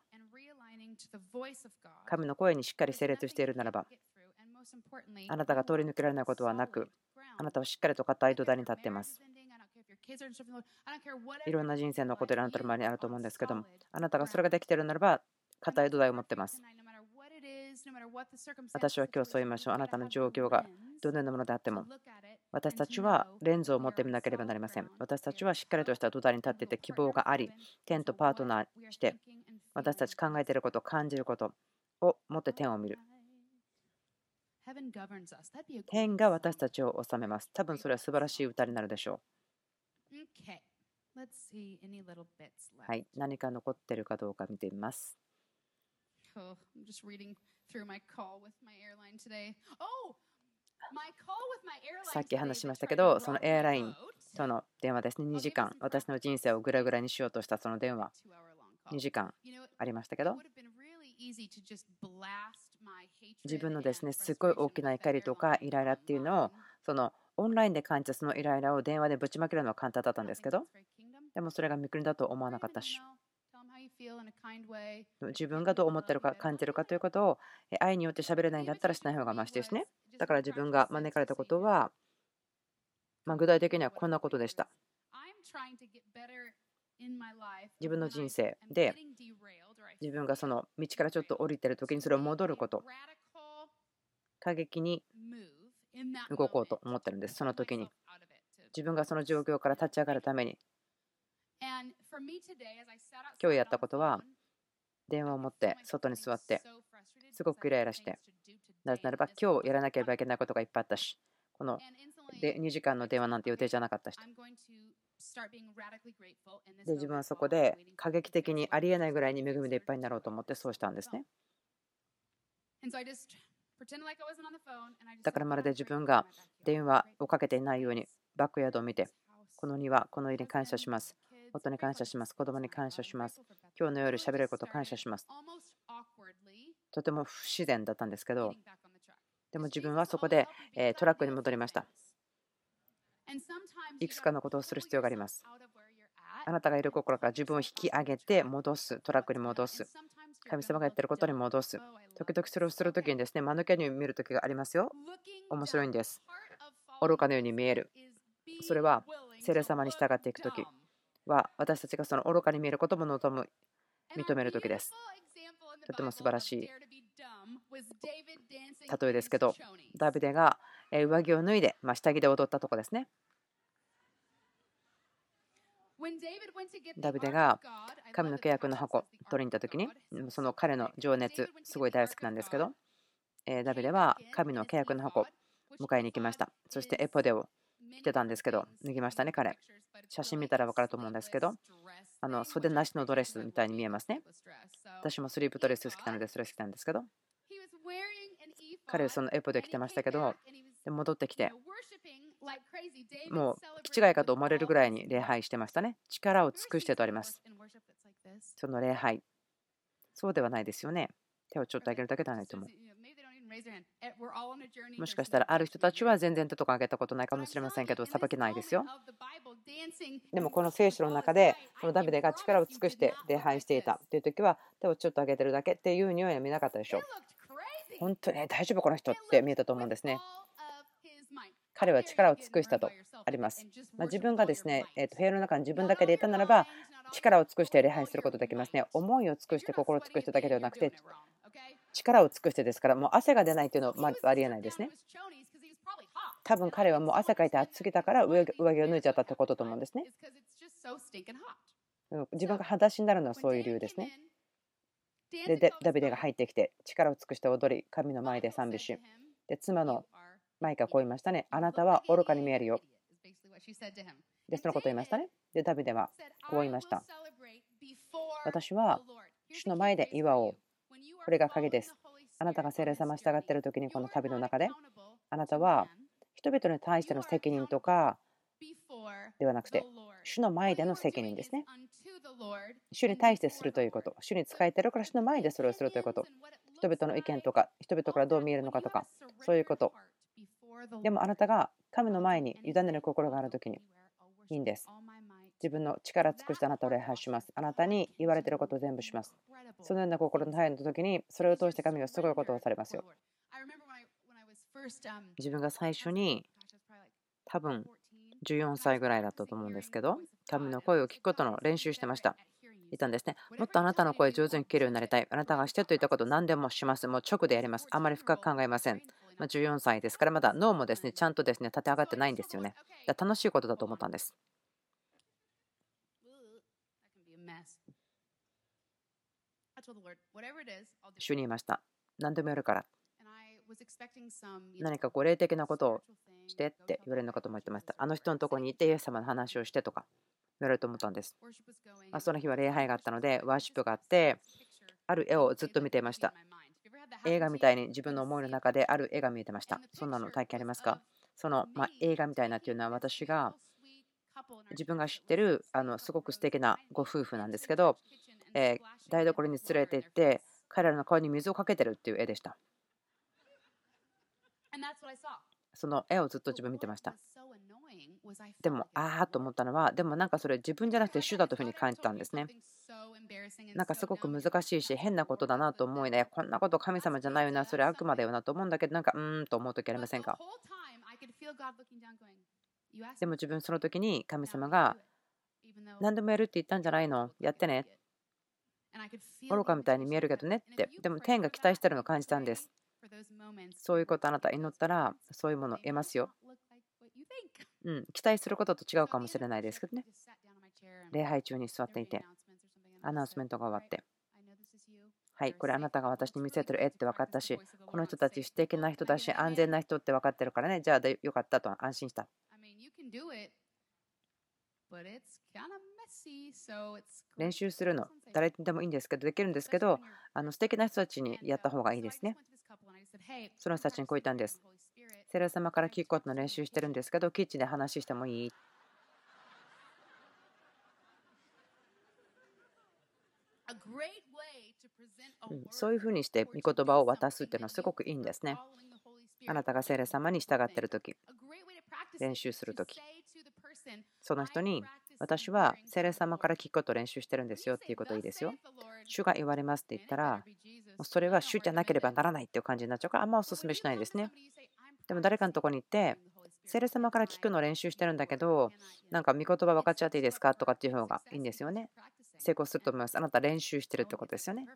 神の声にしっかり整列しているならば、あなたが通り抜けられないことはなく、あなたはしっかりと硬い土台に立っています。いろんな人生のことであなたの周りにあると思うんですけども、あなたがそれができているならば、硬い土台を持っています。私は今日そう言いましょう。あなたの状況がどのようなものであっても、私たちはレンズを持ってみなければなりません。私たちはしっかりとした土台に立っていて希望があり、天とパートナーして、私たち考えていること、感じることを持って天を見る。天が私たちを治めます。多分それは素晴らしい歌になるでしょう。はい、何か残っているかどうか見てみます。さっき話しましたけど、そのエアラインとの電話ですね、2時間、私の人生をぐらぐらにしようとしたその電話。2時間ありましたけど。自分のですねすごい大きな怒りとかイライラっていうのをそのオンラインで感じたそのイライラを電話でぶちまけるのは簡単だったんですけど。でもそれが見くりだと思わなかったし。自分がどう思ってるか感じるかということを愛によって喋れないんだったらしない方がましですね。だから自分が招かれたことは、ま具体的にはこんなことでした自分の人生。で自分がその道からちょっと降りてる時にそれを戻ること。過激に動こうと思ってるんです。その時に。自分がその状況から立ち上がるために。今日やったことは電話を持って外に座ってすごくイライラして。なぜならば今日やらなければいけないことがいっぱいあったし。こので2時間の電話なんて予定じゃなかったしで自分はそこで過激的にありえないぐらいに恵みでいっぱいになろうと思ってそうしたんですね。だからまるで自分が電話をかけていないようにバックヤードを見てこの庭この家に感謝します。夫に感謝します。子供に感謝します。今日の夜喋れること感謝します。とても不自然だったんですけどでも自分はそこでトラックに戻りましたいくつかのことをする必要があります。あなたがいる心から自分を引き上げて戻すトラックに戻す。神様がやってることに戻す。時々それをするときにですね間抜けに見るときがありますよ。面白いんです。愚かのように見える。それは聖霊様に従っていくときは私たちがその愚かに見えることも望む認めるときです。とても素晴らしい。例えですけどダビデが上着を脱いで、ま下着で踊ったとこですねダビデが神の契約の箱取りに行った時にその彼の情熱すごい大好きなんですけどダビデは神の契約の箱迎えに行きました。そしてエポデを着てたんですけど脱ぎましたね彼。写真見たら分かると思うんですけどあの袖なしのドレスみたいに見えますね。私もスリープドレス好きなのでそれ好きなんですけど。彼はそのエポデ着てましたけど戻ってきてもう気違いかと思われるぐらいに礼拝してましたね。力を尽くしてとあります。その礼拝。そうではないですよね。手をちょっと上げるだけではないと思う。もしかしたらある人たちは全然手とか上げたことないかもしれませんけど、さばけないですよ。でもこの聖書の中で、このダビデが力を尽くして礼拝していたという時は、手をちょっと上げてるだけっていうには見なかったでしょう。本当に大丈夫この人って見えたと思うんですね。彼は力を尽くしたとあります。ま自分がですね、えー、と部屋の中に自分だけでいたならば、力を尽くして礼拝することできますね。思いを尽くして、心を尽くしてだけではなくて、力を尽くしてですから、もう汗が出ないというのはまずありえないですね。多分彼はもう汗かいて暑すぎたから上着を脱いじゃったってことと思うんですね。自分が裸足になるのはそういう理由ですね。で、ダビデが入ってきて力を尽くして踊り、神の前で賛美し、で妻のマイカはこう言いましたね。あなたは愚かに見えるよ。で、そのことを言いましたね。で、ダビデはこう言いました。私は主の前で岩を。これが鍵です。あなたが聖霊様従っている時にこの旅の中で、あなたは人々に対しての責任とかではなくて、主の前での責任ですね。主に対してするということ。主に仕えているから主の前でそれをするということ。人々の意見とか、人々からどう見えるのかとか、そういうことでもあなたが神の前に委ねる心があるときにいいんです。自分の力尽くしてあなたを礼拝します。あなたに言われていることを全部します。そのような心の態度の時にそれを通して神がすごいことをされますよ。自分が最初に多分14歳ぐらいだったと思うんですけど神の声を聞くことの練習してました。いたんですね。もっとあなたの声上手に聞けるようになりたい。あなたがしてといったこと何でもします。もう直でやります。あまり深く考えません。ま14歳ですから、まだ脳もですねちゃんとですね立て上がってないんですよね。楽しいことだと思ったんです。主に言いました。何でもやるから。何かこう霊的なことをしてって言われるのかと思ってました。あの人のとこにいてイエス様の話をしてとか言われると思ったんです。その日は礼拝があったので、ワーシップがあって、ある絵をずっと見ていました。映画みたいに自分の思いの中である絵が見えてました。そんなの体験ありますか？その、ま映画みたいなっていうのは私が自分が知ってるあのすごく素敵なご夫婦なんですけど、え台所に連れて行って彼らの顔に水をかけてるっていう絵でした。その絵をずっと自分見てました。でも、ああと思ったのは、でもなんかそれ自分じゃなくて主だというふうに感じたんですね。なんかすごく難しいし、変なことだなと思いね、こんなこと神様じゃないよな、それ悪魔だよなと思うんだけど、なんかうーんと思う時ありませんか？でも自分その時に神様が何でもやるって言ったんじゃないの？やってね。愚かみたいに見えるけどねって。でも天が期待してるのを感じたんです。そういうことあなた祈ったらそういうものを得ますよ。うん、期待することと違うかもしれないですけどね。礼拝中に座っていて、アナウンスメントが終わって、はい、これあなたが私に見せてる絵って分かったし、この人たち素敵な人だし、安全な人って分かってるからね、じゃあよかったと安心した。練習するの、誰にでもいいんですけど、できるんですけど、あの素敵な人たちにやった方がいいですね。その人たちにこう言ったんです。セレ様から聞くことの練習してるんですけど、キッチンで話してもいい？うん、そういうふうにして御言葉を渡すっていうのはすごくいいんですね。あなたが聖霊様に従っているとき、練習するとき、その人に私は聖霊様から聞くことを練習してるんですよっていうこといいですよ。主が言われますって言ったら、それは主じゃなければならないっていう感じになっちゃうから、あんまお勧めしないですね。でも誰かのとこに行って、聖霊様から聞くのを練習してるんだけど、なんか御言葉分かっちゃっていいですかとかっていう方がいいんですよね。成功すると思います。あなた練習してるってことですよね。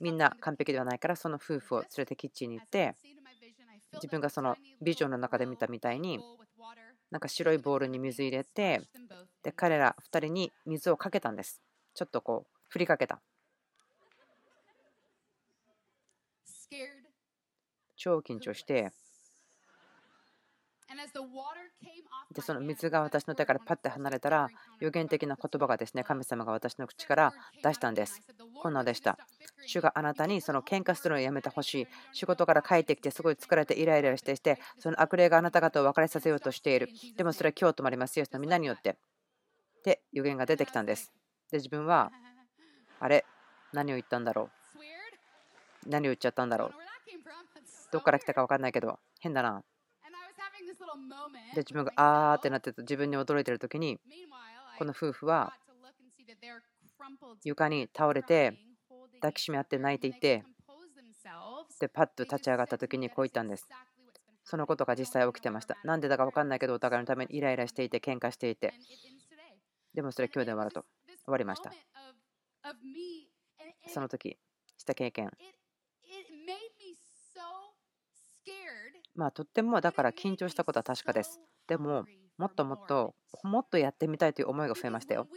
みんな完璧ではないから、その夫婦を連れてキッチンに行って、自分がそのビジョンの中で見たみたいに、なんか白いボウルに水入れて、で彼ら2人に水をかけたんです。ちょっとこう、振りかけた。超緊張して、でその水が私の手からパッて離れたら予言的な言葉がですね神様が私の口から出したんです。こんなでした。主があなたにその喧嘩するのをやめてほしい。仕事から帰ってきてすごい疲れてイライラしてしてその悪霊があなた方を別れさせようとしている。でもそれは今日止まりますよの皆によって。って予言が出てきたんです。で自分はあれ？何を言ったんだろう？何を言っちゃったんだろう？どこから来たか分かんないけど。変だなで自分があーってなって自分に驚いてる時にこの夫婦は床に倒れて抱きしめ合って泣いていてでパッと立ち上がった時にこう言ったんです。そのことが実際起きてました。なんでだか分かんないけどお互いのためにイライラしていて喧嘩していて。でもそれ今日で終わると。終わりました。その時した経験まあ、とってもだから緊張したことは確かです。でも、もっともっと、もっとやってみたいという思いが増えましたよ。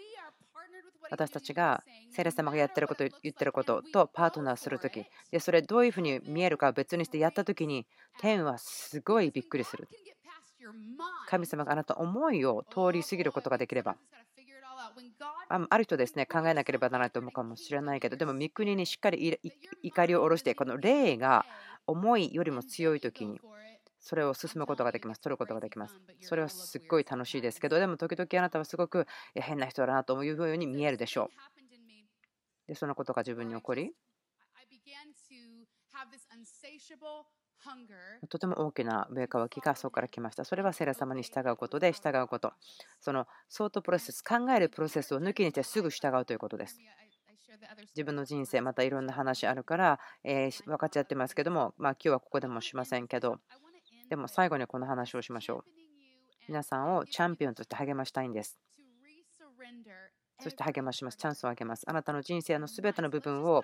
私たちが聖霊様がやってること、言ってることとパートナーするとき、それどういうふうに見えるか別にしてやったときに、天はすごいびっくりする。神様があなた思いを通り過ぎることができれば。ある人ですね、考えなければならないと思うかもしれないけど、でも、御国にしっかり怒りを下ろして、この霊が思いよりも強い時に、それを進むことができます。取ることができます。それはすっごい楽しいですけど、でも時々あなたはすごく変な人だなというように見えるでしょう。で、そのことが自分に起こり、とても大きな上かわきがそこから来ました。それはセラ様に従うことで従うこと。その相当プロセス、考えるプロセスを抜きにしてすぐ従うということです。自分の人生、またいろんな話あるから、えー、分かっちゃってますけども、まあ、今日はここでもしませんけど、でも最後にこの話をしましょう。皆さんをチャンピオンとして励ましたいんです。そして励まします。チャンスをあげます。あなたの人生のすべての部分を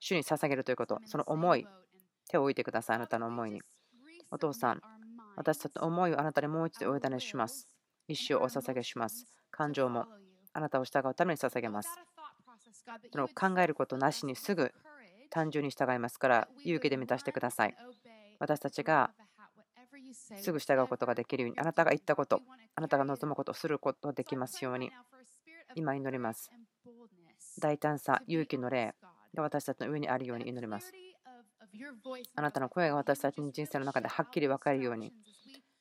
主に捧げるということ、その思い、手を置いてください。あなたの思いに。お父さん、私たちの思いをあなたにもう一度お委ねします。一生お捧げします。感情もあなたを従うために捧げます。その考えることなしにすぐ単純に従いますから勇気で満たしてください。私たちがすぐ従うことができるように、あなたが言ったこと、あなたが望むことをすることができますように、今祈ります。大胆さ、勇気の霊が私たちの上にあるように祈ります。あなたの声が私たちの人生の中ではっきり分かるように、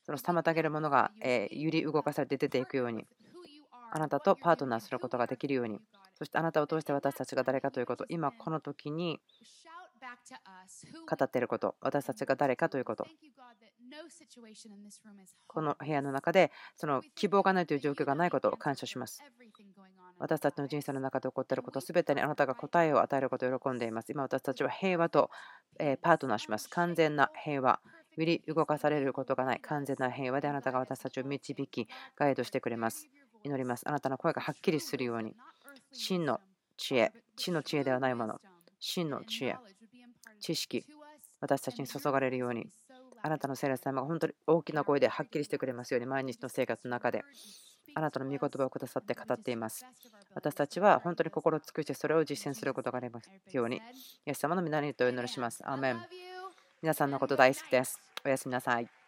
その妨げるものが揺り動かされて出ていくように、あなたとパートナーすることができるように、そしてあなたを通して私たちが誰かということ、今この時に語っていること、私たちが誰かということ。この部屋の中でその希望がないという状況がないことを感謝します。私たちの人生の中で起こっていること、すべてにあなたが答えを与えることを喜んでいます。今私たちは平和とパートナーします。完全な平和。より動かされることがない完全な平和であなたが私たちを導き、ガイドしてくれます。祈ります。あなたの声がはっきりするように、真の知恵、地の知恵ではないもの、真の知恵、知識、私たちに注がれるように、あなたの聖霊様が本当に大きな声ではっきりしてくれますように、毎日の生活の中で、あなたの御言葉をくださって語っています。私たちは本当に心を尽くしてそれを実践することがありますように、イエス様の皆にとお祈りします。アーメン皆さんのこと大好きです。おやすみなさい。